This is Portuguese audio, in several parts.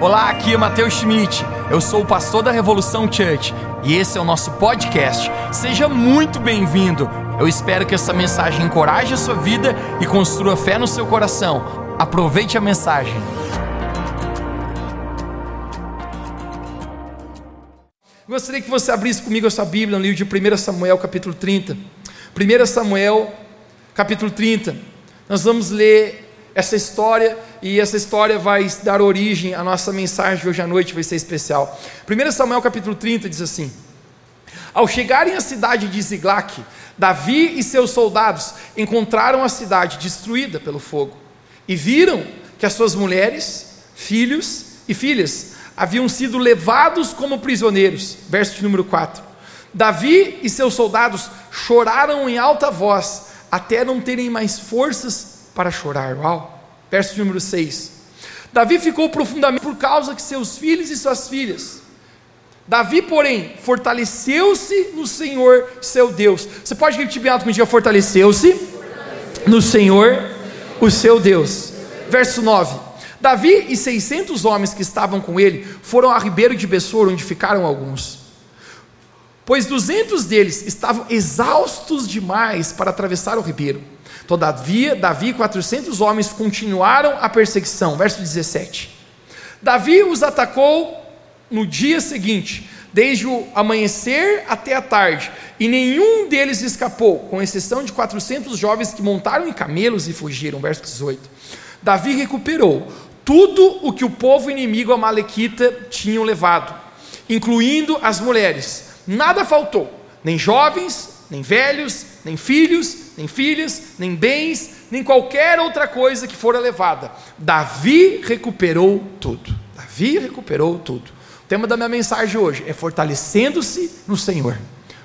Olá, aqui é Matheus Schmidt. Eu sou o pastor da Revolução Church e esse é o nosso podcast. Seja muito bem-vindo. Eu espero que essa mensagem encoraje a sua vida e construa fé no seu coração. Aproveite a mensagem. Gostaria que você abrisse comigo a sua Bíblia no livro de 1 Samuel, capítulo 30. 1 Samuel, capítulo 30. Nós vamos ler essa história e essa história vai dar origem à nossa mensagem de hoje à noite, vai ser especial. 1 Samuel capítulo 30 diz assim: Ao chegarem à cidade de Ziglac, Davi e seus soldados encontraram a cidade destruída pelo fogo e viram que as suas mulheres, filhos e filhas haviam sido levados como prisioneiros. Verso de número 4. Davi e seus soldados choraram em alta voz até não terem mais forças para chorar. Uau! Verso número 6. Davi ficou profundamente por causa que seus filhos e suas filhas. Davi, porém, fortaleceu-se no Senhor seu Deus. Você pode repetir bem alto comigo? Fortaleceu-se no Senhor, o seu Deus. Verso 9. Davi e 600 homens que estavam com ele foram a Ribeiro de Bessor, onde ficaram alguns. Pois 200 deles estavam exaustos demais para atravessar o ribeiro Todavia, Davi e 400 homens continuaram a perseguição. Verso 17. Davi os atacou no dia seguinte, desde o amanhecer até a tarde, e nenhum deles escapou, com exceção de 400 jovens que montaram em camelos e fugiram. Verso 18. Davi recuperou tudo o que o povo inimigo amalequita tinham levado, incluindo as mulheres. Nada faltou, nem jovens, nem velhos, nem filhos, nem filhas, nem bens, nem qualquer outra coisa que fora levada. Davi recuperou tudo. Davi recuperou tudo. O tema da minha mensagem hoje é fortalecendo-se no Senhor.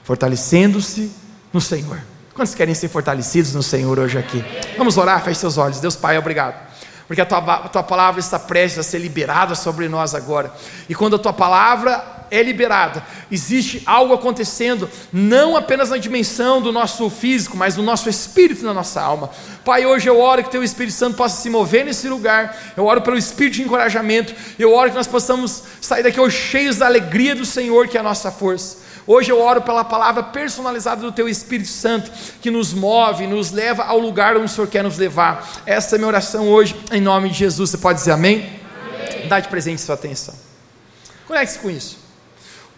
Fortalecendo-se no Senhor. Quantos querem ser fortalecidos no Senhor hoje aqui? Vamos orar, feche seus olhos. Deus Pai, obrigado. Porque a tua, a tua palavra está prestes a ser liberada sobre nós agora. E quando a tua palavra é liberada, existe algo acontecendo, não apenas na dimensão do nosso físico, mas do nosso espírito e na nossa alma. Pai, hoje eu oro que teu Espírito Santo possa se mover nesse lugar, eu oro pelo espírito de encorajamento, eu oro que nós possamos sair daqui hoje cheios da alegria do Senhor, que é a nossa força. Hoje eu oro pela palavra personalizada do Teu Espírito Santo, que nos move, nos leva ao lugar onde o Senhor quer nos levar. Essa é a minha oração hoje, em nome de Jesus. Você pode dizer amém? amém. Dá de presente sua atenção. Conecte-se com isso.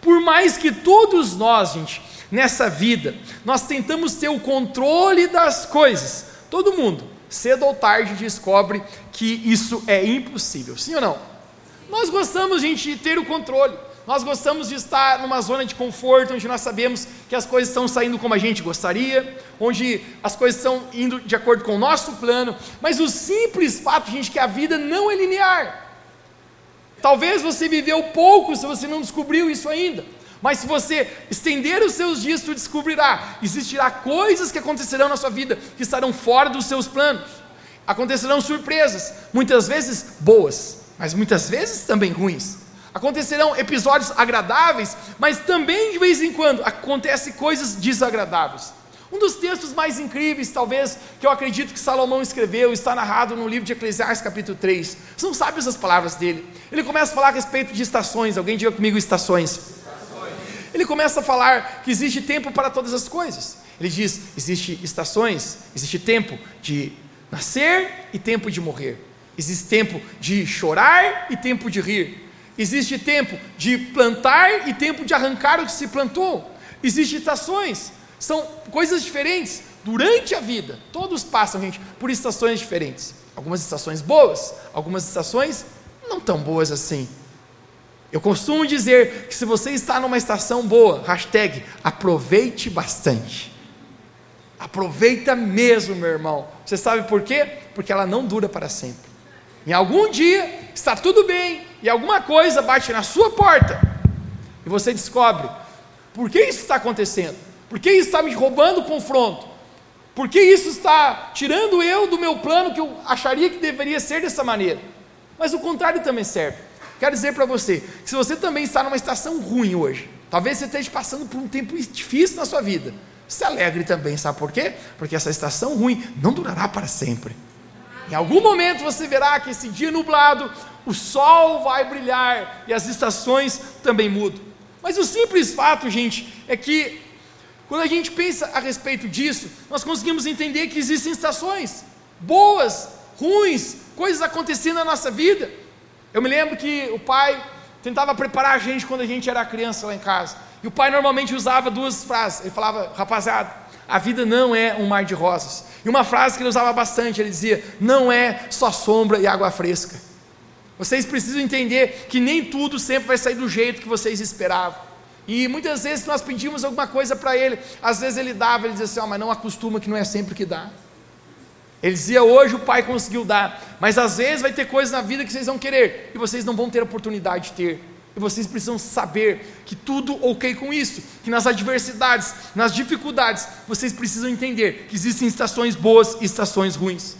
Por mais que todos nós, gente, nessa vida, nós tentamos ter o controle das coisas, todo mundo, cedo ou tarde, descobre que isso é impossível, sim ou não? Nós gostamos, gente, de ter o controle. Nós gostamos de estar numa zona de conforto, onde nós sabemos que as coisas estão saindo como a gente gostaria, onde as coisas estão indo de acordo com o nosso plano, mas o simples fato, gente, que a vida não é linear. Talvez você viveu pouco se você não descobriu isso ainda. Mas se você estender os seus dias, tu descobrirá. Existirá coisas que acontecerão na sua vida que estarão fora dos seus planos. Acontecerão surpresas, muitas vezes boas, mas muitas vezes também ruins. Acontecerão episódios agradáveis, mas também de vez em quando acontecem coisas desagradáveis. Um dos textos mais incríveis, talvez, que eu acredito que Salomão escreveu, está narrado no livro de Eclesiastes, capítulo 3. São sábias as palavras dele. Ele começa a falar a respeito de estações. Alguém diga comigo estações. Ele começa a falar que existe tempo para todas as coisas. Ele diz: existe estações, existe tempo de nascer e tempo de morrer. Existe tempo de chorar e tempo de rir. Existe tempo de plantar e tempo de arrancar o que se plantou. Existem estações. São coisas diferentes durante a vida. Todos passam, gente, por estações diferentes. Algumas estações boas, algumas estações não tão boas assim. Eu costumo dizer que se você está numa estação boa, hashtag aproveite bastante. Aproveita mesmo, meu irmão. Você sabe por quê? Porque ela não dura para sempre. Em algum dia está tudo bem e alguma coisa bate na sua porta e você descobre por que isso está acontecendo. Por que isso está me roubando o confronto? Por que isso está tirando eu do meu plano que eu acharia que deveria ser dessa maneira? Mas o contrário também serve. Quero dizer para você que se você também está numa estação ruim hoje, talvez você esteja passando por um tempo difícil na sua vida, se alegre também, sabe por quê? Porque essa estação ruim não durará para sempre. Em algum momento você verá que esse dia nublado, o sol vai brilhar e as estações também mudam. Mas o simples fato, gente, é que quando a gente pensa a respeito disso, nós conseguimos entender que existem estações boas, ruins, coisas acontecendo na nossa vida. Eu me lembro que o pai tentava preparar a gente quando a gente era criança lá em casa. E o pai normalmente usava duas frases. Ele falava, rapaziada, a vida não é um mar de rosas. E uma frase que ele usava bastante, ele dizia: não é só sombra e água fresca. Vocês precisam entender que nem tudo sempre vai sair do jeito que vocês esperavam. E muitas vezes nós pedimos alguma coisa para ele, às vezes ele dava, ele dizia assim: oh, mas não acostuma que não é sempre que dá. Ele dizia: hoje o pai conseguiu dar, mas às vezes vai ter coisas na vida que vocês vão querer e vocês não vão ter oportunidade de ter. E vocês precisam saber que tudo ok com isso, que nas adversidades, nas dificuldades, vocês precisam entender que existem estações boas e estações ruins.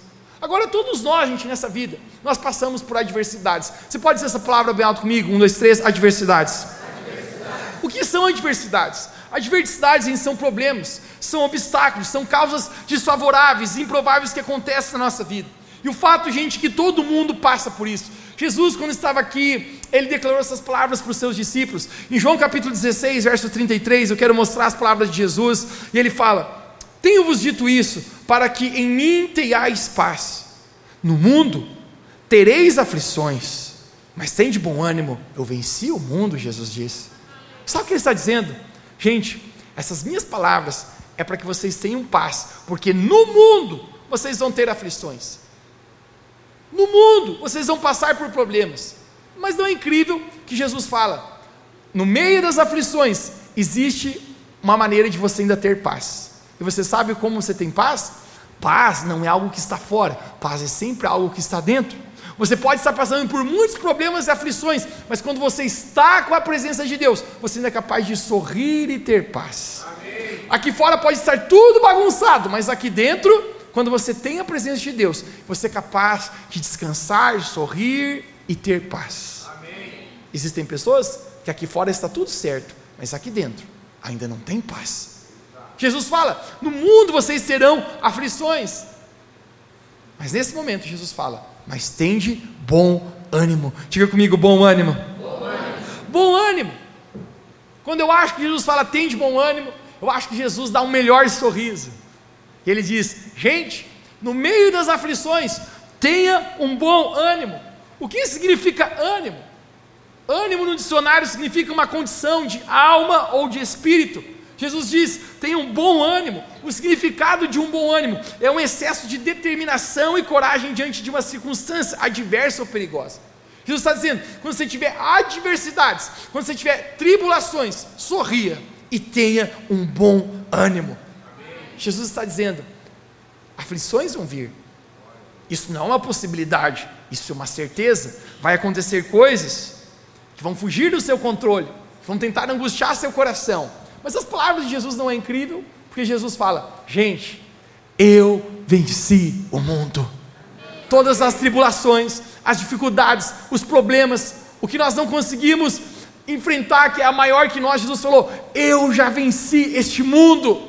Agora, todos nós, gente, nessa vida, nós passamos por adversidades. Você pode dizer essa palavra bem alto comigo? Um, dois, três, adversidades. adversidades. O que são adversidades? Adversidades são problemas, são obstáculos, são causas desfavoráveis, improváveis que acontecem na nossa vida. E o fato, gente, que todo mundo passa por isso. Jesus, quando estava aqui, ele declarou essas palavras para os seus discípulos. Em João capítulo 16, verso 33, eu quero mostrar as palavras de Jesus, e ele fala: Tenho-vos dito isso, para que em mim tenhais paz. No mundo tereis aflições, mas tem de bom ânimo, eu venci o mundo, Jesus disse. Sabe o que ele está dizendo? Gente, essas minhas palavras é para que vocês tenham paz, porque no mundo vocês vão ter aflições. No mundo, vocês vão passar por problemas. Mas não é incrível que Jesus fala: no meio das aflições, existe uma maneira de você ainda ter paz. E você sabe como você tem paz? Paz não é algo que está fora, paz é sempre algo que está dentro. Você pode estar passando por muitos problemas e aflições, mas quando você está com a presença de Deus, você ainda é capaz de sorrir e ter paz. Amém. Aqui fora pode estar tudo bagunçado, mas aqui dentro quando você tem a presença de Deus, você é capaz de descansar, de sorrir e ter paz. Amém. Existem pessoas que aqui fora está tudo certo, mas aqui dentro ainda não tem paz. Jesus fala: no mundo vocês terão aflições. Mas nesse momento Jesus fala: mas tende bom ânimo. Diga comigo, bom ânimo. Bom ânimo. Bom ânimo. Quando eu acho que Jesus fala tende bom ânimo, eu acho que Jesus dá um melhor sorriso. Ele diz: gente, no meio das aflições, tenha um bom ânimo. O que significa ânimo? Ânimo no dicionário significa uma condição de alma ou de espírito. Jesus diz: tenha um bom ânimo. O significado de um bom ânimo é um excesso de determinação e coragem diante de uma circunstância adversa ou perigosa. Jesus está dizendo: quando você tiver adversidades, quando você tiver tribulações, sorria e tenha um bom ânimo. Jesus está dizendo: aflições vão vir. Isso não é uma possibilidade, isso é uma certeza. Vai acontecer coisas que vão fugir do seu controle, vão tentar angustiar seu coração. Mas as palavras de Jesus não é incrível, porque Jesus fala: gente, eu venci o mundo. Todas as tribulações, as dificuldades, os problemas, o que nós não conseguimos enfrentar, que é a maior que nós, Jesus falou: eu já venci este mundo.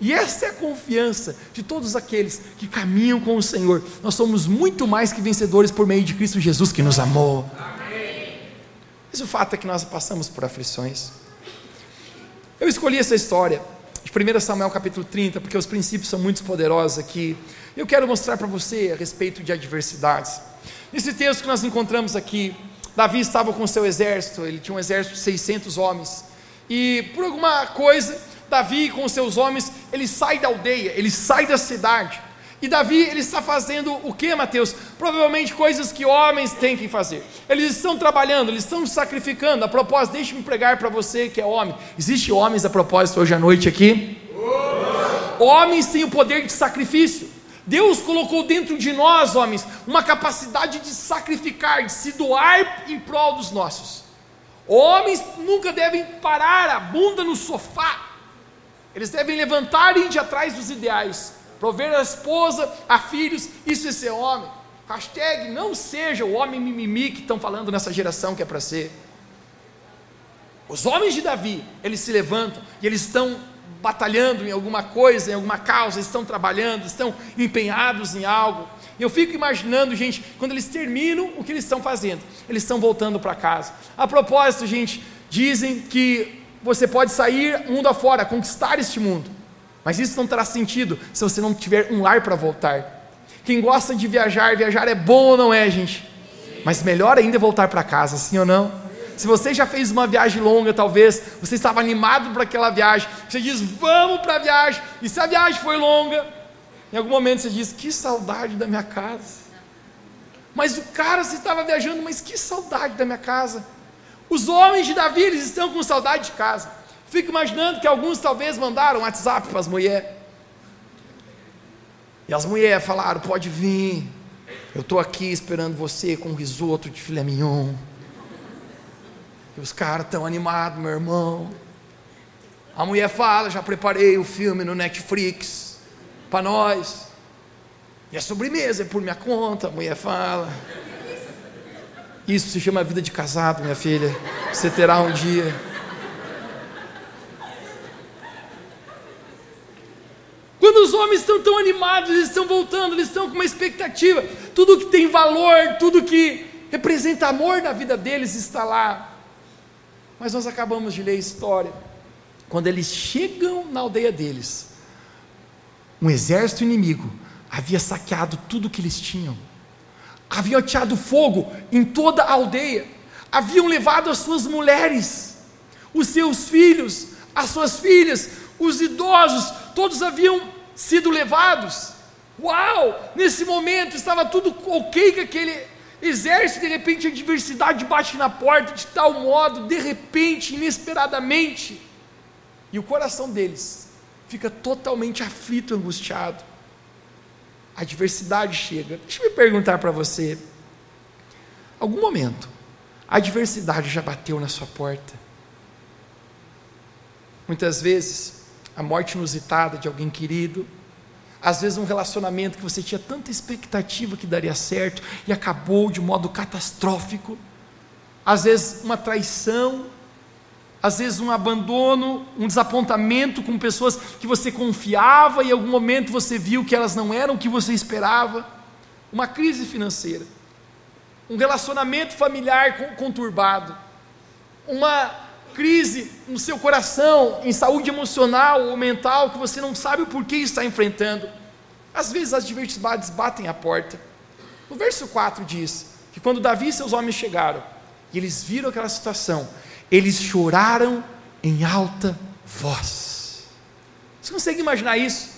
E essa é a confiança de todos aqueles que caminham com o Senhor. Nós somos muito mais que vencedores por meio de Cristo Jesus que nos amou. Amém. Mas o fato é que nós passamos por aflições. Eu escolhi essa história de 1 Samuel capítulo 30, porque os princípios são muito poderosos aqui. Eu quero mostrar para você a respeito de adversidades. Nesse texto que nós encontramos aqui, Davi estava com seu exército, ele tinha um exército de 600 homens, e por alguma coisa Davi com seus homens, ele sai da aldeia, ele sai da cidade. E Davi, ele está fazendo o que, Mateus? Provavelmente coisas que homens têm que fazer. Eles estão trabalhando, eles estão sacrificando. A propósito, deixe-me pregar para você que é homem. Existe homens a propósito hoje à noite aqui? Homens têm o poder de sacrifício. Deus colocou dentro de nós, homens, uma capacidade de sacrificar, de se doar em prol dos nossos. Homens nunca devem parar a bunda no sofá eles devem levantar e ir de atrás dos ideais, prover a esposa, a filhos, isso é ser homem. Hashtag não seja o homem mimimi que estão falando nessa geração que é para ser. Os homens de Davi, eles se levantam e eles estão batalhando em alguma coisa, em alguma causa, estão trabalhando, estão empenhados em algo. Eu fico imaginando, gente, quando eles terminam, o que eles estão fazendo? Eles estão voltando para casa. A propósito, gente, dizem que você pode sair mundo afora, conquistar este mundo, mas isso não terá sentido se você não tiver um lar para voltar. Quem gosta de viajar, viajar é bom ou não é, gente? Mas melhor ainda é voltar para casa, sim ou não? Se você já fez uma viagem longa, talvez, você estava animado para aquela viagem, você diz, vamos para a viagem, e se a viagem foi longa, em algum momento você diz, que saudade da minha casa. Mas o cara, você estava viajando, mas que saudade da minha casa. Os homens de Davi, eles estão com saudade de casa. Fico imaginando que alguns talvez mandaram WhatsApp para as mulheres. E as mulheres falaram: pode vir, eu estou aqui esperando você com um risoto de filé mignon. E os caras estão animados, meu irmão. A mulher fala: já preparei o filme no Netflix para nós. E a sobremesa é por minha conta. A mulher fala. Isso se chama vida de casado, minha filha. Você terá um dia. Quando os homens estão tão animados, eles estão voltando, eles estão com uma expectativa. Tudo que tem valor, tudo que representa amor na vida deles está lá. Mas nós acabamos de ler a história. Quando eles chegam na aldeia deles, um exército inimigo havia saqueado tudo que eles tinham, haviam ateado fogo em toda a aldeia, haviam levado as suas mulheres, os seus filhos, as suas filhas, os idosos, todos haviam sido levados. Uau! Nesse momento estava tudo ok com aquele exército, de repente a adversidade bate na porta de tal modo, de repente, inesperadamente, e o coração deles fica totalmente aflito, angustiado. A adversidade chega. Deixa eu me perguntar para você: algum momento a adversidade já bateu na sua porta? Muitas vezes a morte inusitada de alguém querido, às vezes um relacionamento que você tinha tanta expectativa que daria certo e acabou de modo catastrófico, às vezes uma traição, às vezes um abandono, um desapontamento com pessoas que você confiava e em algum momento você viu que elas não eram o que você esperava, uma crise financeira, um relacionamento familiar conturbado, uma crise no seu coração, em saúde emocional ou mental, que você não sabe o porquê está enfrentando. Às vezes as adversidades batem a porta. O verso 4 diz que quando Davi e seus homens chegaram, e eles viram aquela situação, eles choraram em alta voz. Você consegue imaginar isso?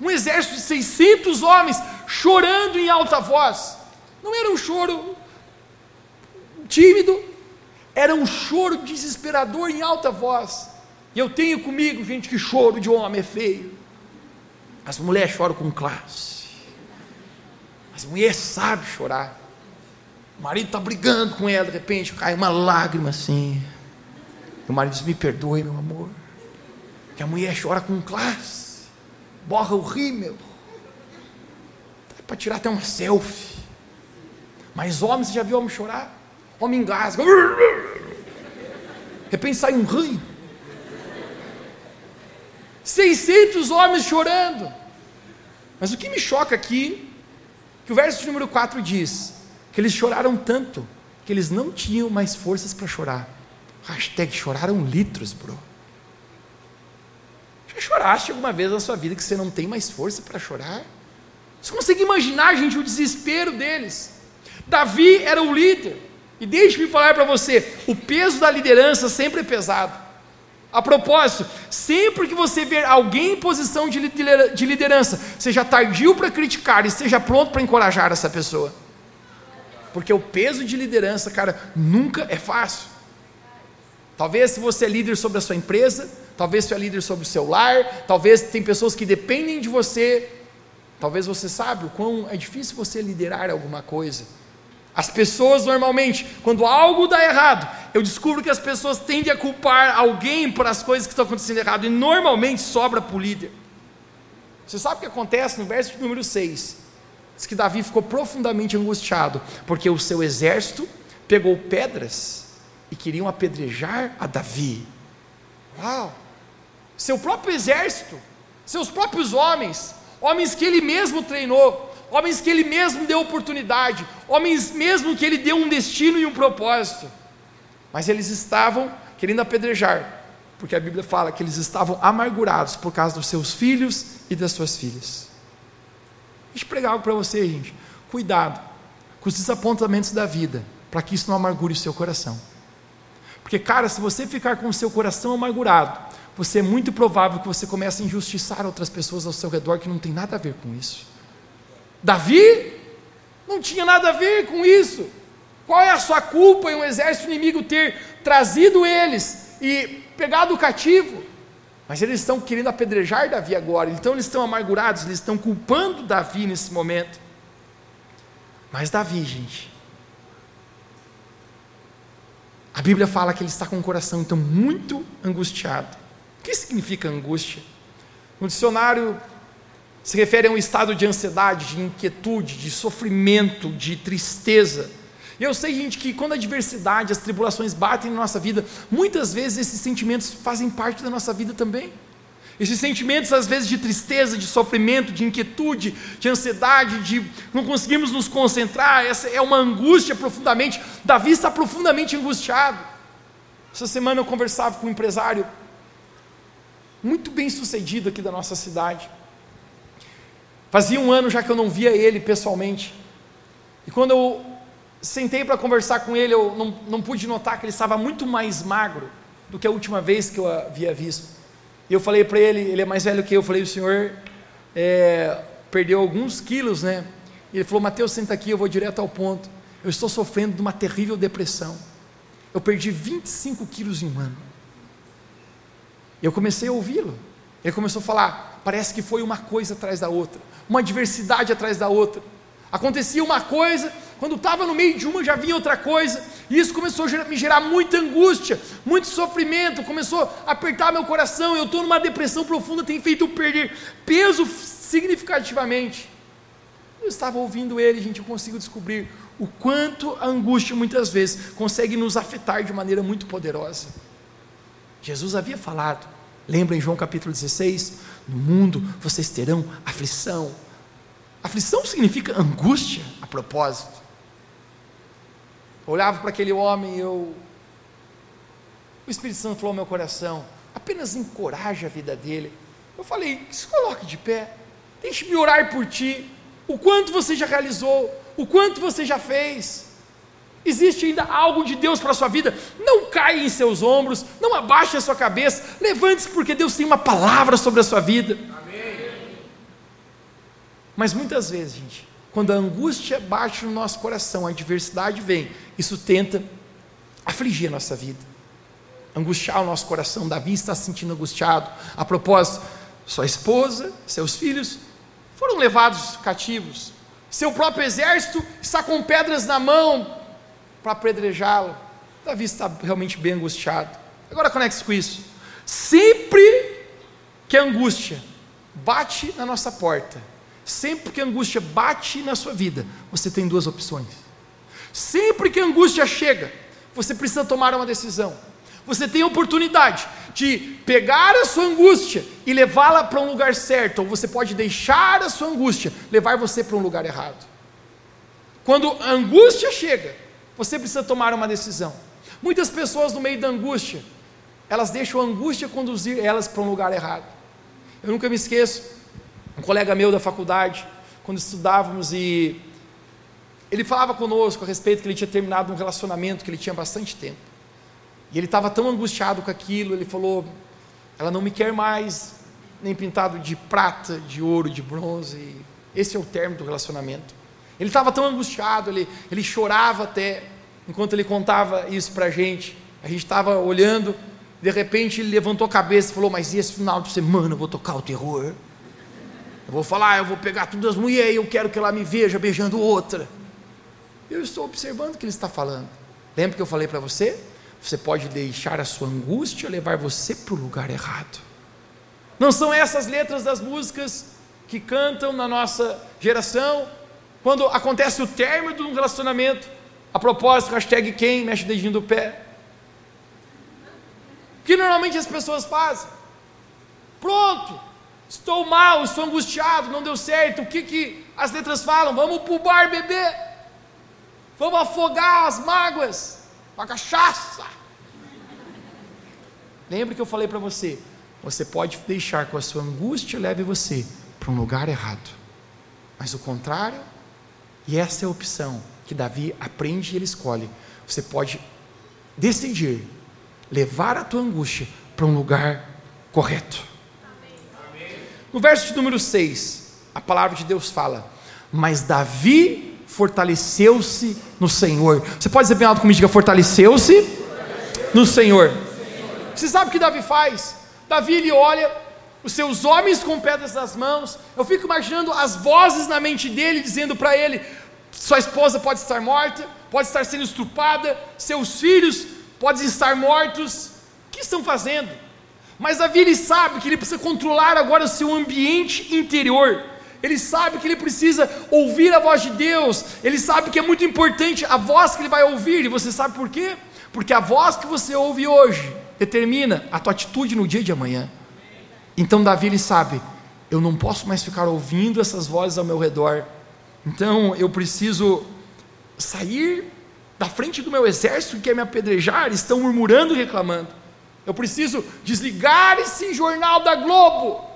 Um exército de 600 homens chorando em alta voz. Não era um choro tímido, era um choro desesperador em alta voz. E eu tenho comigo gente que choro de homem é feio. As mulheres choram com classe. As mulheres sabem chorar. O marido está brigando com ela, de repente cai uma lágrima assim. E o marido diz: Me perdoe, meu amor. Que a mulher chora com classe. Borra o rímel. É para tirar até uma selfie. Mas homem, você já viu homem chorar? Homem engasga. De repente sai um rio. 600 homens chorando. Mas o que me choca aqui, que o verso número 4 diz, que eles choraram tanto, que eles não tinham mais forças para chorar. Hashtag choraram litros, bro. Já choraste alguma vez na sua vida que você não tem mais força para chorar? Você consegue imaginar, gente, o desespero deles? Davi era o líder. E deixe-me falar para você: o peso da liderança sempre é pesado. A propósito, sempre que você ver alguém em posição de liderança, seja tardio para criticar e esteja pronto para encorajar essa pessoa. Porque o peso de liderança, cara, nunca é fácil. Talvez se você é líder sobre a sua empresa, talvez você é líder sobre o seu lar, talvez tem pessoas que dependem de você, talvez você sabe o quão é difícil você liderar alguma coisa. As pessoas normalmente, quando algo dá errado, eu descubro que as pessoas tendem a culpar alguém por as coisas que estão acontecendo errado, e normalmente sobra para o líder. Você sabe o que acontece no verso número 6? Diz que Davi ficou profundamente angustiado, porque o seu exército pegou pedras e queriam apedrejar a Davi. Uau! seu próprio exército, seus próprios homens, homens que ele mesmo treinou, homens que ele mesmo deu oportunidade, homens mesmo que ele deu um destino e um propósito. Mas eles estavam querendo apedrejar, porque a Bíblia fala que eles estavam amargurados por causa dos seus filhos e das suas filhas. Deixa eu pregar algo para você, gente. Cuidado com os desapontamentos da vida, para que isso não amargure o seu coração. Porque, cara, se você ficar com o seu coração amargurado, você é muito provável que você comece a injustiçar outras pessoas ao seu redor que não tem nada a ver com isso. Davi não tinha nada a ver com isso. Qual é a sua culpa em um exército inimigo ter trazido eles e pegado o cativo? Mas eles estão querendo apedrejar Davi agora, então eles estão amargurados, eles estão culpando Davi nesse momento. Mas Davi, gente, a Bíblia fala que ele está com o coração então muito angustiado. O que significa angústia? No dicionário se refere a um estado de ansiedade, de inquietude, de sofrimento, de tristeza. E eu sei, gente, que quando a adversidade, as tribulações batem na nossa vida, muitas vezes esses sentimentos fazem parte da nossa vida também. Esses sentimentos, às vezes, de tristeza, de sofrimento, de inquietude, de ansiedade, de não conseguimos nos concentrar, essa é uma angústia profundamente. Davi está profundamente angustiado. Essa semana eu conversava com um empresário muito bem sucedido aqui da nossa cidade. Fazia um ano já que eu não via ele pessoalmente. E quando eu sentei para conversar com ele, eu não, não pude notar que ele estava muito mais magro do que a última vez que eu havia visto. E eu falei para ele, ele é mais velho que eu, eu falei, o senhor é, perdeu alguns quilos, né? E ele falou, Mateus, senta aqui, eu vou direto ao ponto. Eu estou sofrendo de uma terrível depressão. Eu perdi 25 quilos em um ano. Eu comecei a ouvi-lo. Ele começou a falar, parece que foi uma coisa atrás da outra uma adversidade atrás da outra. Acontecia uma coisa, quando estava no meio de uma já vinha outra coisa, e isso começou a me gerar muita angústia, muito sofrimento, começou a apertar meu coração. Eu estou numa depressão profunda, tem feito eu perder peso significativamente. Eu estava ouvindo ele, gente, eu consigo descobrir o quanto a angústia muitas vezes consegue nos afetar de maneira muito poderosa. Jesus havia falado, lembra em João capítulo 16? No mundo vocês terão aflição. Aflição significa angústia, a propósito. Eu olhava para aquele homem e eu. O Espírito Santo falou ao meu coração: apenas encoraje a vida dele. Eu falei: se coloque de pé, deixe-me orar por ti. O quanto você já realizou, o quanto você já fez. Existe ainda algo de Deus para a sua vida? Não caia em seus ombros, não abaixe a sua cabeça, levante-se, porque Deus tem uma palavra sobre a sua vida. Amém. Mas muitas vezes, gente, quando a angústia bate no nosso coração, a adversidade vem, isso tenta afligir a nossa vida, angustiar o nosso coração. Davi está se sentindo angustiado. A propósito, sua esposa, seus filhos foram levados cativos. Seu próprio exército está com pedras na mão, para apedrejá-lo. Davi está realmente bem angustiado. Agora conecte-se com isso. Sempre que a angústia bate na nossa porta, sempre que a angústia bate na sua vida, você tem duas opções. Sempre que a angústia chega, você precisa tomar uma decisão. Você tem a oportunidade de pegar a sua angústia e levá-la para um lugar certo, ou você pode deixar a sua angústia levar você para um lugar errado. Quando a angústia chega, você precisa tomar uma decisão. Muitas pessoas, no meio da angústia, elas deixam a angústia conduzir elas para um lugar errado. Eu nunca me esqueço, um colega meu da faculdade, quando estudávamos e ele falava conosco a respeito que ele tinha terminado um relacionamento que ele tinha bastante tempo. E ele estava tão angustiado com aquilo, ele falou: ela não me quer mais, nem pintado de prata, de ouro, de bronze. Esse é o término do relacionamento. Ele estava tão angustiado, ele, ele chorava até, enquanto ele contava isso para a gente. A gente estava olhando, de repente ele levantou a cabeça e falou: Mas esse final de semana eu vou tocar o terror. Eu vou falar, eu vou pegar todas as mulheres e eu quero que ela me veja beijando outra. Eu estou observando o que ele está falando. Lembra que eu falei para você? Você pode deixar a sua angústia levar você para o lugar errado. Não são essas letras das músicas que cantam na nossa geração, quando acontece o término de um relacionamento, a propósito, hashtag quem mexe o dedinho do pé. O que normalmente as pessoas fazem? Pronto, estou mal, estou angustiado, não deu certo. O que, que as letras falam? Vamos para o bar beber, vamos afogar as mágoas, a cachaça. Lembre que eu falei para você: você pode deixar que a sua angústia leve você para um lugar errado, mas o contrário, e essa é a opção que Davi aprende e ele escolhe. Você pode decidir levar a tua angústia para um lugar correto. No verso de número 6, a palavra de Deus fala: Mas Davi fortaleceu-se no Senhor. Você pode dizer bem alto comigo, fortaleceu-se no Senhor. Você sabe o que Davi faz? Davi ele olha os seus homens com pedras nas mãos. Eu fico imaginando as vozes na mente dele dizendo para ele: sua esposa pode estar morta, pode estar sendo estrupada, seus filhos podem estar mortos. O que estão fazendo? Mas Davi ele sabe que ele precisa controlar agora o seu ambiente interior. Ele sabe que ele precisa ouvir a voz de Deus. Ele sabe que é muito importante a voz que ele vai ouvir. E você sabe por quê? Porque a voz que você ouve hoje determina a tua atitude no dia de amanhã. Então Davi ele sabe, eu não posso mais ficar ouvindo essas vozes ao meu redor. Então eu preciso sair da frente do meu exército que quer me apedrejar, estão murmurando e reclamando. Eu preciso desligar esse jornal da Globo.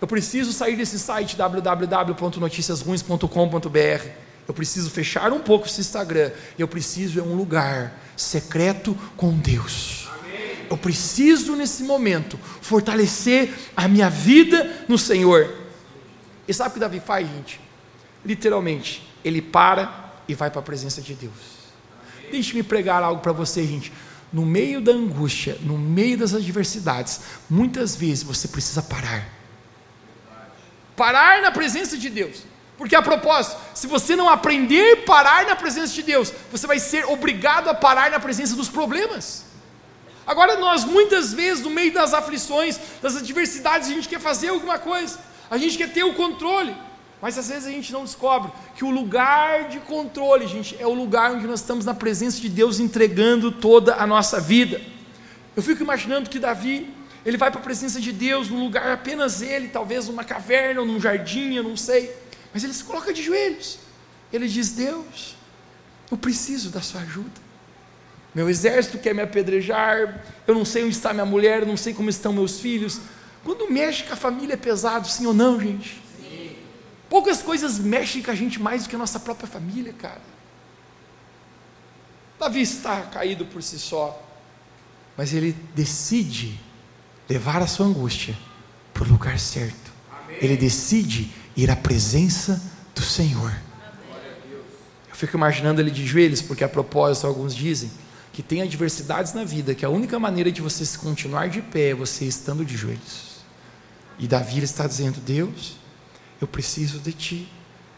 Eu preciso sair desse site www.noticiasruins.com.br. Eu preciso fechar um pouco esse Instagram. Eu preciso é um lugar secreto com Deus. Eu preciso nesse momento fortalecer a minha vida no Senhor. E sabe o que Davi faz, gente? Literalmente, ele para e vai para a presença de Deus. Deixe-me pregar algo para você, gente. No meio da angústia, no meio das adversidades, muitas vezes você precisa parar. Parar na presença de Deus. Porque a propósito, se você não aprender a parar na presença de Deus, você vai ser obrigado a parar na presença dos problemas. Agora, nós muitas vezes, no meio das aflições, das adversidades, a gente quer fazer alguma coisa, a gente quer ter o controle. Mas às vezes a gente não descobre que o lugar de controle, gente, é o lugar onde nós estamos na presença de Deus entregando toda a nossa vida. Eu fico imaginando que Davi, ele vai para a presença de Deus num lugar apenas ele, talvez numa caverna ou num jardim, eu não sei. Mas ele se coloca de joelhos. Ele diz: Deus, eu preciso da sua ajuda. Meu exército quer me apedrejar, eu não sei onde está minha mulher, eu não sei como estão meus filhos. Quando mexe com a família é pesado, sim ou não, gente? Poucas coisas mexem com a gente mais do que a nossa própria família, cara. Davi está caído por si só, mas ele decide levar a sua angústia para o lugar certo. Amém. Ele decide ir à presença do Senhor. Eu fico imaginando ele de joelhos, porque a propósito, alguns dizem que tem adversidades na vida, que a única maneira de você se continuar de pé é você estando de joelhos. E Davi está dizendo: Deus, eu preciso de ti,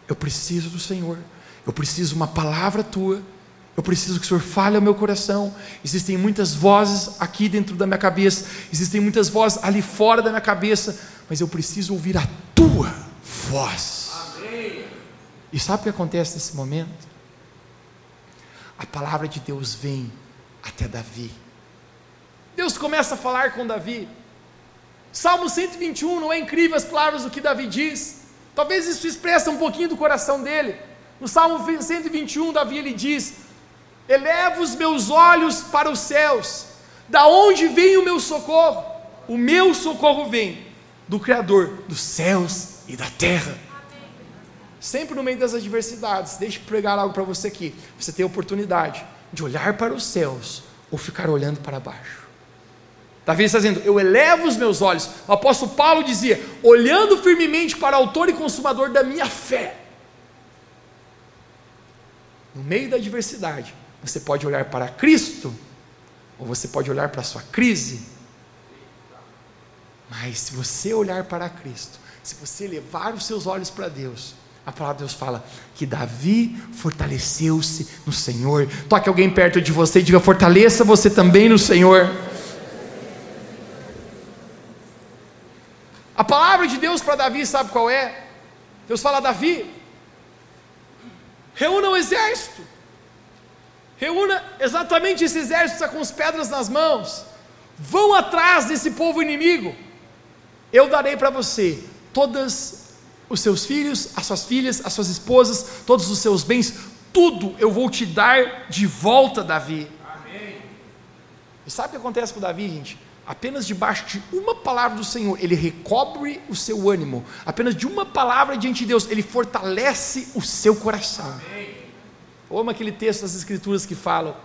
eu preciso do Senhor, eu preciso de uma palavra tua, eu preciso que o Senhor fale ao meu coração. Existem muitas vozes aqui dentro da minha cabeça, existem muitas vozes ali fora da minha cabeça, mas eu preciso ouvir a tua voz. Amém. E sabe o que acontece nesse momento? A palavra de Deus vem até Davi. Deus começa a falar com Davi. Salmo 121 não é incrível as palavras do que Davi diz? Talvez isso expressa um pouquinho do coração dele. No Salmo 121, Davi ele diz: Eleva os meus olhos para os céus, da onde vem o meu socorro? O meu socorro vem do Criador dos céus e da terra. Sempre no meio das adversidades, deixe eu pregar algo para você aqui. Você tem oportunidade de olhar para os céus ou ficar olhando para baixo. Davi está dizendo: Eu elevo os meus olhos. O apóstolo Paulo dizia: olhando firmemente para o autor e consumador da minha fé. No meio da adversidade, você pode olhar para Cristo, ou você pode olhar para a sua crise. Mas se você olhar para Cristo, se você levar os seus olhos para Deus, a palavra de Deus fala que Davi fortaleceu-se no Senhor. Toque alguém perto de você e diga: fortaleça você também no Senhor. A palavra de Deus para Davi, sabe qual é? Deus fala: Davi, reúna o exército, reúna exatamente esse exército com as pedras nas mãos, vão atrás desse povo inimigo, Eu darei para você todos os seus filhos, as suas filhas, as suas esposas, todos os seus bens, tudo eu vou te dar de volta, Davi. Amém. E sabe o que acontece com Davi, gente? Apenas debaixo de uma palavra do Senhor, ele recobre o seu ânimo. Apenas de uma palavra diante de Deus, ele fortalece o seu coração. Amém. amo aquele texto das Escrituras que fala: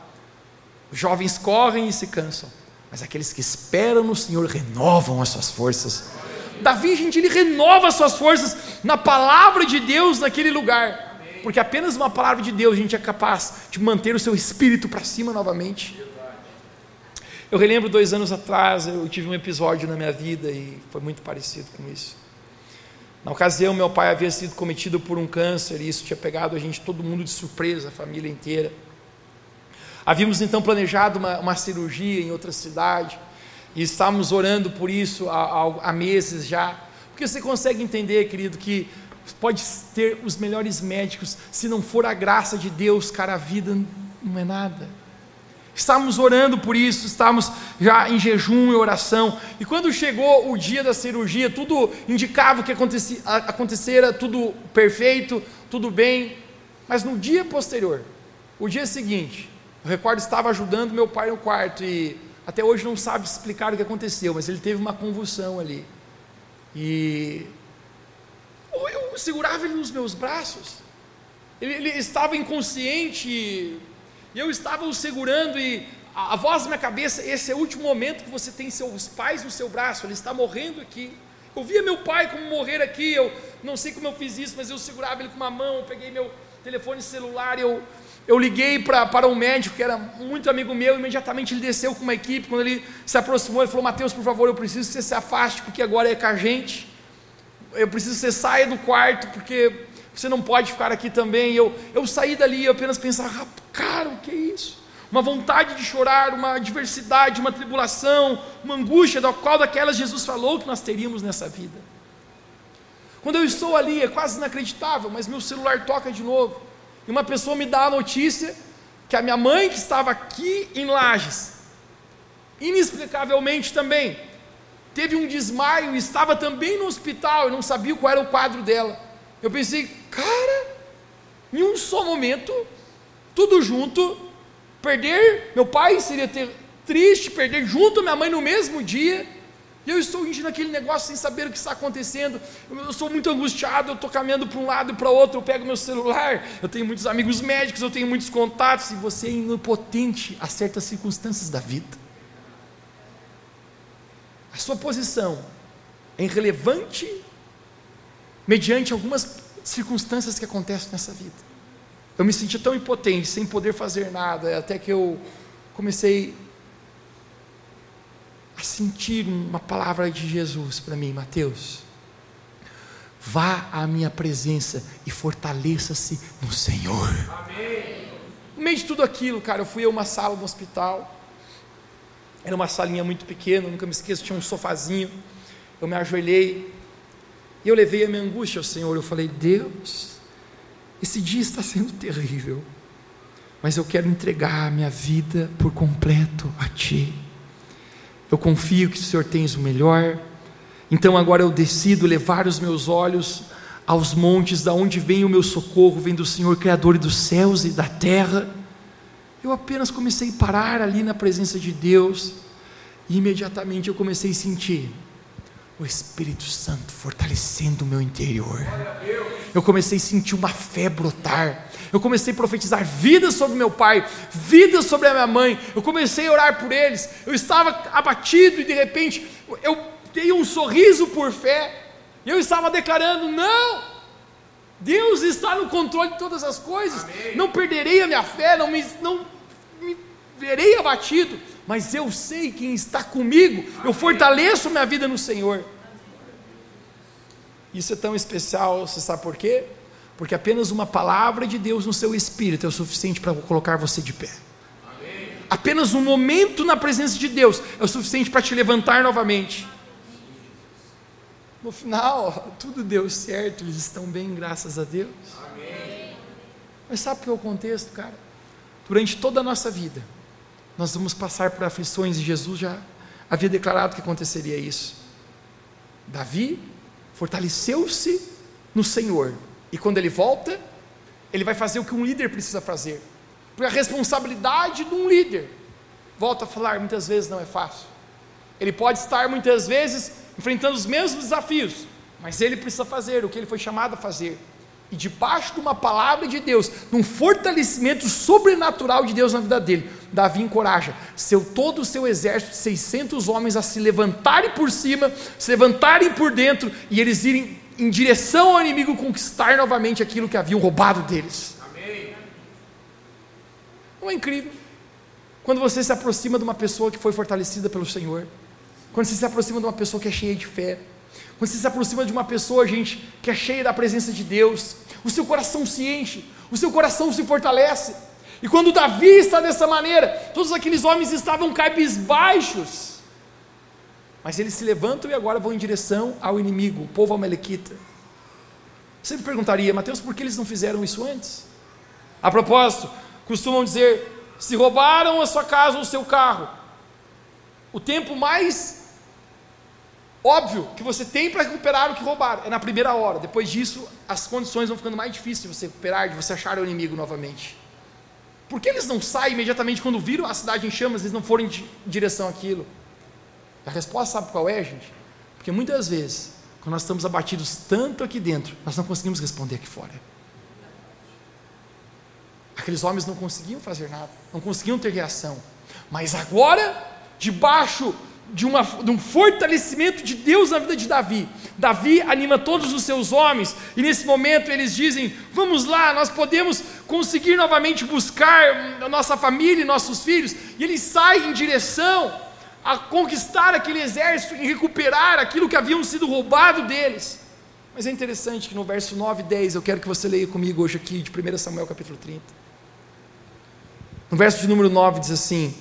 jovens correm e se cansam, mas aqueles que esperam no Senhor renovam as suas forças. Davi, gente, ele renova as suas forças na palavra de Deus naquele lugar. Porque apenas uma palavra de Deus a gente é capaz de manter o seu espírito para cima novamente. Eu relembro dois anos atrás, eu tive um episódio na minha vida e foi muito parecido com isso. Na ocasião, meu pai havia sido cometido por um câncer e isso tinha pegado a gente, todo mundo de surpresa, a família inteira. Havíamos então planejado uma, uma cirurgia em outra cidade e estávamos orando por isso há, há, há meses já. Porque você consegue entender, querido, que pode ter os melhores médicos, se não for a graça de Deus, cara, a vida não é nada. Estávamos orando por isso, estávamos já em jejum e oração. E quando chegou o dia da cirurgia, tudo indicava que acontecia, acontecera tudo perfeito, tudo bem. Mas no dia posterior, o dia seguinte, o recordo estava ajudando meu pai no quarto e até hoje não sabe explicar o que aconteceu, mas ele teve uma convulsão ali. E eu segurava ele nos meus braços. Ele, ele estava inconsciente, e eu estava o segurando e a, a voz na minha cabeça, esse é o último momento que você tem seus pais no seu braço, ele está morrendo aqui. Eu via meu pai como morrer aqui, eu não sei como eu fiz isso, mas eu segurava ele com uma mão, eu peguei meu telefone celular, eu, eu liguei pra, para um médico que era muito amigo meu, imediatamente ele desceu com uma equipe, quando ele se aproximou, ele falou, Mateus, por favor, eu preciso que você se afaste, porque agora é com a gente, eu preciso que você saia do quarto, porque você não pode ficar aqui também. Eu, eu saí dali e apenas pensava, cara, o que é isso? Uma vontade de chorar, uma adversidade, uma tribulação, uma angústia, da qual daquelas Jesus falou que nós teríamos nessa vida. Quando eu estou ali, é quase inacreditável, mas meu celular toca de novo. E uma pessoa me dá a notícia que a minha mãe, que estava aqui em Lages, inexplicavelmente também, teve um desmaio e estava também no hospital, eu não sabia qual era o quadro dela. Eu pensei, cara, em um só momento, tudo junto, perder meu pai seria ter triste, perder junto minha mãe no mesmo dia. E eu estou indo naquele negócio sem saber o que está acontecendo. Eu sou muito angustiado, eu estou caminhando para um lado e para outro, eu pego meu celular, eu tenho muitos amigos médicos, eu tenho muitos contatos, e você é impotente a certas circunstâncias da vida. A sua posição é irrelevante mediante algumas circunstâncias que acontecem nessa vida. Eu me senti tão impotente, sem poder fazer nada, até que eu comecei a sentir uma palavra de Jesus para mim, Mateus. Vá à minha presença e fortaleça-se no Senhor. Amém. No meio de tudo aquilo, cara, eu fui a uma sala do hospital. Era uma salinha muito pequena, nunca me esqueço, tinha um sofazinho. Eu me ajoelhei e eu levei a minha angústia ao Senhor. Eu falei: Deus, esse dia está sendo terrível, mas eu quero entregar a minha vida por completo a Ti. Eu confio que o Senhor tens o melhor. Então agora eu decido levar os meus olhos aos montes, da onde vem o meu socorro, vem do Senhor Criador dos céus e da terra. Eu apenas comecei a parar ali na presença de Deus, e imediatamente eu comecei a sentir o Espírito Santo fortalecendo o meu interior. Eu comecei a sentir uma fé brotar. Eu comecei a profetizar vida sobre meu pai, vida sobre a minha mãe. Eu comecei a orar por eles. Eu estava abatido e de repente eu dei um sorriso por fé. E eu estava declarando: não, Deus está no controle de todas as coisas. Amém. Não perderei a minha fé, não me, não me verei abatido mas eu sei quem está comigo, eu fortaleço minha vida no Senhor. Isso é tão especial, você sabe por quê? Porque apenas uma palavra de Deus no seu espírito é o suficiente para colocar você de pé. Amém. Apenas um momento na presença de Deus é o suficiente para te levantar novamente. No final, tudo deu certo, eles estão bem, graças a Deus. Amém. Mas sabe qual é o contexto, cara? Durante toda a nossa vida, nós vamos passar por aflições e Jesus já havia declarado que aconteceria isso. Davi fortaleceu-se no Senhor. E quando ele volta, ele vai fazer o que um líder precisa fazer. Porque a responsabilidade de um líder, volta a falar, muitas vezes não é fácil. Ele pode estar muitas vezes enfrentando os mesmos desafios, mas ele precisa fazer o que ele foi chamado a fazer. E debaixo de uma palavra de Deus, num fortalecimento sobrenatural de Deus na vida dele, Davi encoraja seu todo o seu exército, 600 homens a se levantarem por cima, se levantarem por dentro e eles irem em direção ao inimigo conquistar novamente aquilo que haviam roubado deles. Amém. Não é incrível? Quando você se aproxima de uma pessoa que foi fortalecida pelo Senhor, quando você se aproxima de uma pessoa que é cheia de fé, quando você se aproxima de uma pessoa, gente, que é cheia da presença de Deus, o seu coração se enche, o seu coração se fortalece. E quando Davi está dessa maneira, todos aqueles homens estavam cabisbaixos. Mas eles se levantam e agora vão em direção ao inimigo, o povo amalequita. Você me perguntaria, Mateus, por que eles não fizeram isso antes? A propósito, costumam dizer: se roubaram a sua casa ou o seu carro, o tempo mais óbvio que você tem para recuperar o que roubaram é na primeira hora. Depois disso, as condições vão ficando mais difíceis de você recuperar, de você achar o inimigo novamente. Por que eles não saem imediatamente quando viram a cidade em chamas, eles não foram em direção àquilo? A resposta sabe qual é, gente? Porque muitas vezes, quando nós estamos abatidos tanto aqui dentro, nós não conseguimos responder aqui fora. Aqueles homens não conseguiam fazer nada, não conseguiam ter reação. Mas agora, debaixo de, uma, de, um fortalecimento de Deus na vida de Davi. Davi anima todos os seus homens, e nesse momento eles dizem: Vamos lá, nós podemos conseguir novamente buscar a nossa família e nossos filhos. E eles saem em direção a conquistar aquele exército e recuperar aquilo que haviam sido roubado deles. Mas é interessante que no verso 9 e 10, eu quero que você leia comigo hoje aqui, de 1 Samuel capítulo 30. No verso de número 9 diz assim: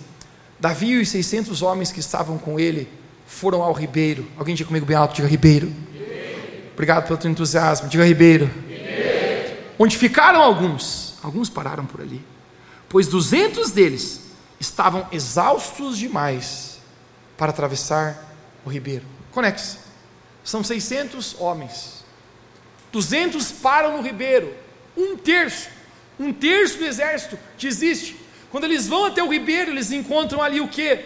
Davi e os 600 homens que estavam com ele foram ao ribeiro. Alguém diga comigo bem alto, diga ribeiro. ribeiro. Obrigado pelo teu entusiasmo, diga ribeiro. ribeiro. Onde ficaram alguns, alguns pararam por ali, pois 200 deles estavam exaustos demais para atravessar o ribeiro. Conexe. São 600 homens. 200 param no ribeiro. Um terço, um terço do exército desiste quando eles vão até o ribeiro, eles encontram ali o que?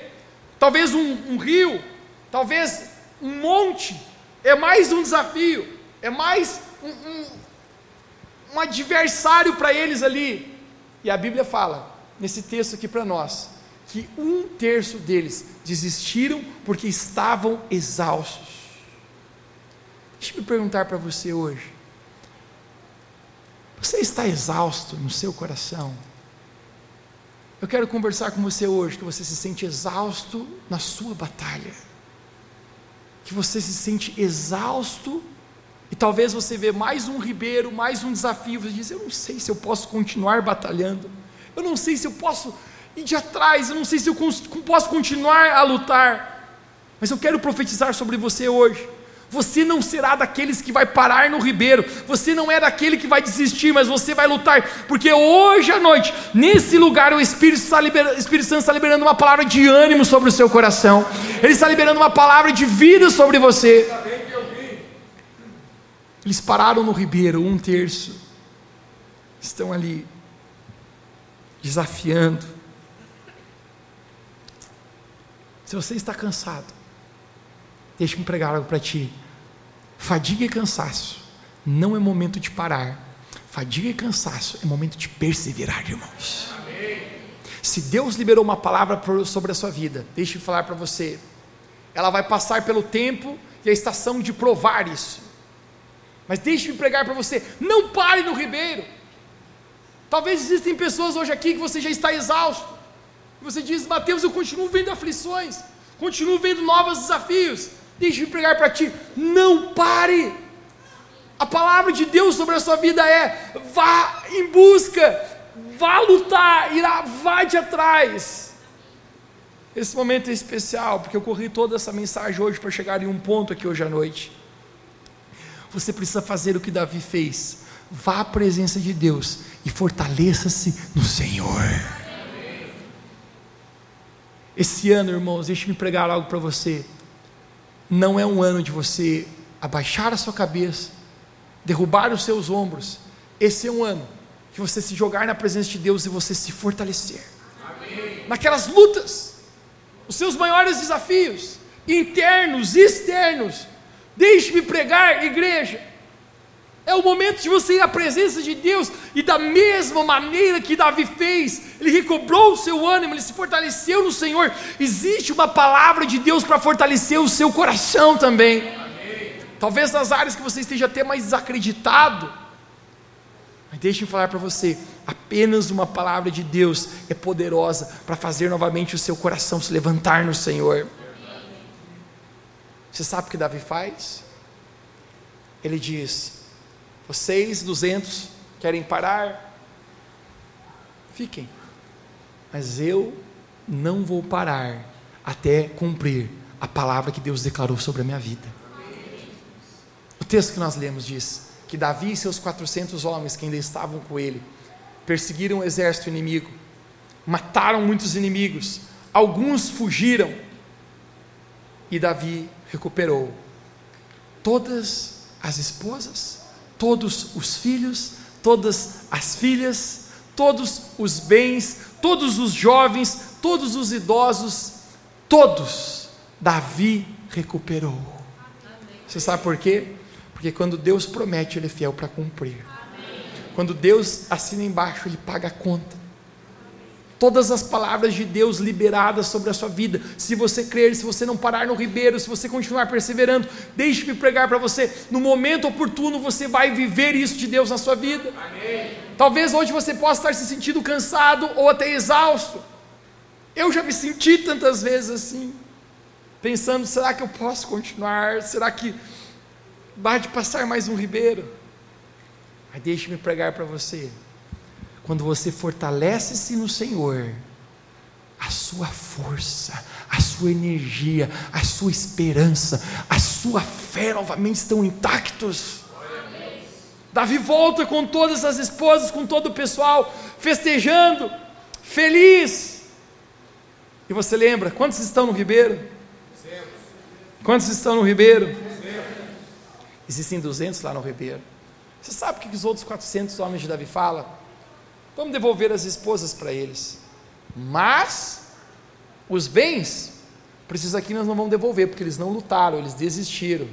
Talvez um, um rio, talvez um monte. É mais um desafio, é mais um, um, um adversário para eles ali. E a Bíblia fala, nesse texto aqui para nós, que um terço deles desistiram porque estavam exaustos. Deixa eu perguntar para você hoje: você está exausto no seu coração? Eu quero conversar com você hoje que você se sente exausto na sua batalha. Que você se sente exausto e talvez você vê mais um ribeiro, mais um desafio, você diz: "Eu não sei se eu posso continuar batalhando. Eu não sei se eu posso ir de atrás, eu não sei se eu posso continuar a lutar". Mas eu quero profetizar sobre você hoje você não será daqueles que vai parar no ribeiro, você não é daquele que vai desistir, mas você vai lutar, porque hoje à noite, nesse lugar, o Espírito, está liberando, o Espírito Santo está liberando uma palavra de ânimo sobre o seu coração, ele está liberando uma palavra de vida sobre você. Eles pararam no ribeiro, um terço, estão ali, desafiando. Se você está cansado, deixe-me pregar algo para ti. Fadiga e cansaço não é momento de parar. Fadiga e cansaço é momento de perseverar, irmãos. Se Deus liberou uma palavra sobre a sua vida, deixe eu falar para você. Ela vai passar pelo tempo e a estação de provar isso. Mas deixe-me pregar para você: não pare no ribeiro. Talvez existem pessoas hoje aqui que você já está exausto. Você diz, Mateus, eu continuo vendo aflições, continuo vendo novos desafios. Deixa eu pregar para ti, não pare. A palavra de Deus sobre a sua vida é: vá em busca, vá lutar, irá, vá de atrás. Esse momento é especial, porque eu corri toda essa mensagem hoje para chegar em um ponto aqui hoje à noite. Você precisa fazer o que Davi fez. Vá à presença de Deus e fortaleça-se no Senhor. Esse ano, irmãos, deixe-me pregar algo para você não é um ano de você abaixar a sua cabeça, derrubar os seus ombros. Esse é um ano que você se jogar na presença de Deus e você se fortalecer. Amém. Naquelas lutas, os seus maiores desafios, internos, externos. Deixe-me pregar, igreja. É o momento de você ir à presença de Deus e da mesma maneira que Davi fez, ele recobrou o seu ânimo, ele se fortaleceu no Senhor. Existe uma palavra de Deus para fortalecer o seu coração também. Amém. Talvez nas áreas que você esteja até mais desacreditado, mas deixe-me falar para você: apenas uma palavra de Deus é poderosa para fazer novamente o seu coração se levantar no Senhor. Você sabe o que Davi faz? Ele diz: vocês, duzentos, querem parar? Fiquem. Mas eu não vou parar até cumprir a palavra que Deus declarou sobre a minha vida. O texto que nós lemos diz que Davi e seus 400 homens que ainda estavam com ele perseguiram o exército inimigo, mataram muitos inimigos, alguns fugiram e Davi recuperou todas as esposas todos os filhos, todas as filhas, todos os bens, todos os jovens, todos os idosos, todos Davi recuperou. Você sabe por quê? Porque quando Deus promete, Ele é fiel para cumprir. Quando Deus assina embaixo, Ele paga a conta todas as palavras de Deus liberadas sobre a sua vida. Se você crer, se você não parar no ribeiro, se você continuar perseverando, deixe-me pregar para você. No momento oportuno você vai viver isso de Deus na sua vida. Amém. Talvez hoje você possa estar se sentindo cansado ou até exausto. Eu já me senti tantas vezes assim, pensando: será que eu posso continuar? Será que vai de passar mais um ribeiro? Mas deixe-me pregar para você quando você fortalece-se no Senhor, a sua força, a sua energia, a sua esperança, a sua fé novamente estão intactos. Davi volta com todas as esposas, com todo o pessoal, festejando, feliz. E você lembra, quantos estão no ribeiro? Quantos estão no ribeiro? Existem 200 lá no ribeiro. Você sabe o que os outros 400 homens de Davi falam? Vamos devolver as esposas para eles. Mas os bens, precisa aqui nós não vamos devolver, porque eles não lutaram, eles desistiram.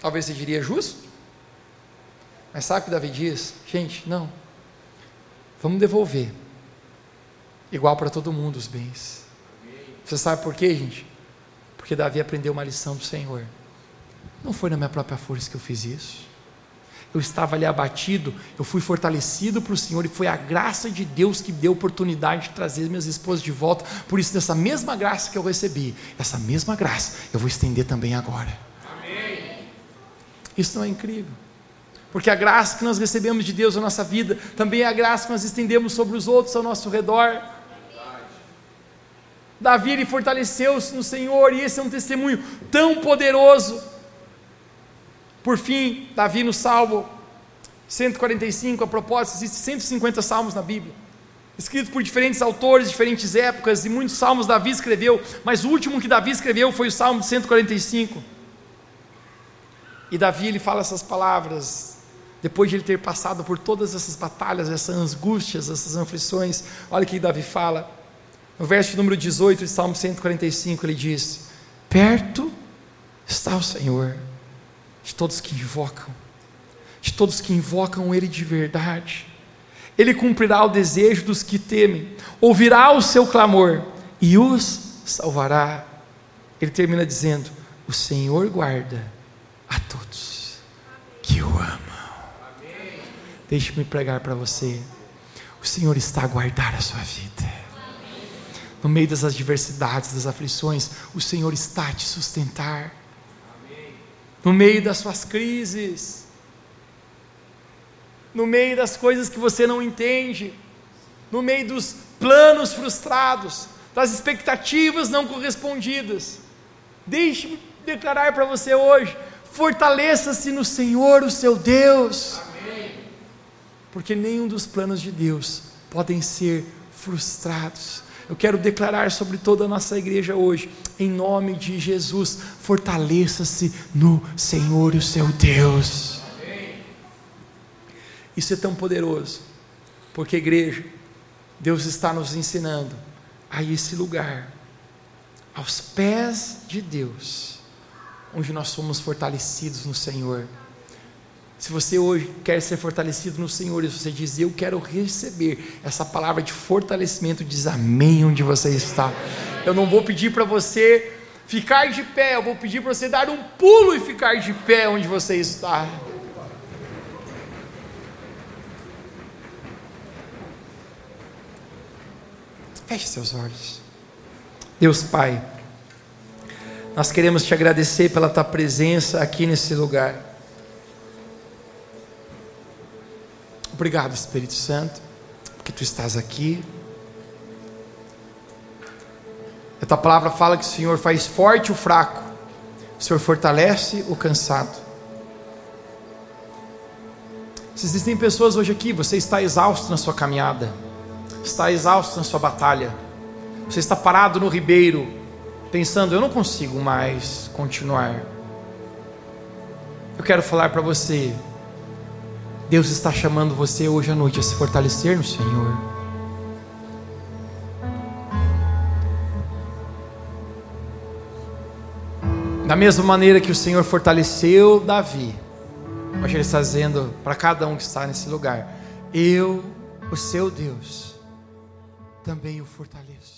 Talvez você diria justo. Mas sabe o que Davi diz? Gente, não. Vamos devolver. Igual para todo mundo os bens. Você sabe por quê, gente? Porque Davi aprendeu uma lição do Senhor. Não foi na minha própria força que eu fiz isso eu estava ali abatido, eu fui fortalecido para o Senhor e foi a graça de Deus que deu oportunidade de trazer minhas esposas de volta. Por isso, dessa mesma graça que eu recebi, essa mesma graça eu vou estender também agora. Amém. Isso não é incrível? Porque a graça que nós recebemos de Deus na nossa vida também é a graça que nós estendemos sobre os outros ao nosso redor. Davi ele fortaleceu-se no Senhor e esse é um testemunho tão poderoso por fim, Davi no Salmo 145, a propósito, existem 150 salmos na Bíblia, escritos por diferentes autores, diferentes épocas, e muitos salmos Davi escreveu, mas o último que Davi escreveu foi o Salmo 145. E Davi ele fala essas palavras depois de ele ter passado por todas essas batalhas, essas angústias, essas aflições. Olha o que Davi fala. No verso número 18 de Salmo 145, ele diz: Perto está o Senhor de todos que invocam, de todos que invocam Ele de verdade. Ele cumprirá o desejo dos que temem, ouvirá o seu clamor e os salvará. Ele termina dizendo: O Senhor guarda a todos que o amam. Deixe-me pregar para você. O Senhor está a guardar a sua vida. No meio das adversidades, das aflições, o Senhor está a te sustentar no meio das suas crises, no meio das coisas que você não entende, no meio dos planos frustrados, das expectativas não correspondidas. Deixe-me declarar para você hoje: fortaleça-se no Senhor, o seu Deus, Amém. porque nenhum dos planos de Deus podem ser frustrados. Eu quero declarar sobre toda a nossa igreja hoje, em nome de Jesus, fortaleça-se no Senhor, o seu Deus. Isso é tão poderoso, porque igreja, Deus está nos ensinando a esse lugar, aos pés de Deus, onde nós somos fortalecidos no Senhor. Se você hoje quer ser fortalecido no Senhor e você diz, eu quero receber essa palavra de fortalecimento, diz amém onde você está. Eu não vou pedir para você ficar de pé, eu vou pedir para você dar um pulo e ficar de pé onde você está. Feche seus olhos. Deus Pai, nós queremos te agradecer pela tua presença aqui nesse lugar. Obrigado, Espírito Santo, porque tu estás aqui. A tua palavra fala que o Senhor faz forte o fraco, o Senhor fortalece o cansado. Se existem pessoas hoje aqui, você está exausto na sua caminhada está exausto na sua batalha, você está parado no ribeiro, pensando: eu não consigo mais continuar. Eu quero falar para você, Deus está chamando você hoje à noite a se fortalecer no Senhor. Da mesma maneira que o Senhor fortaleceu Davi, hoje Ele está dizendo para cada um que está nesse lugar: Eu, o seu Deus, também o fortaleço.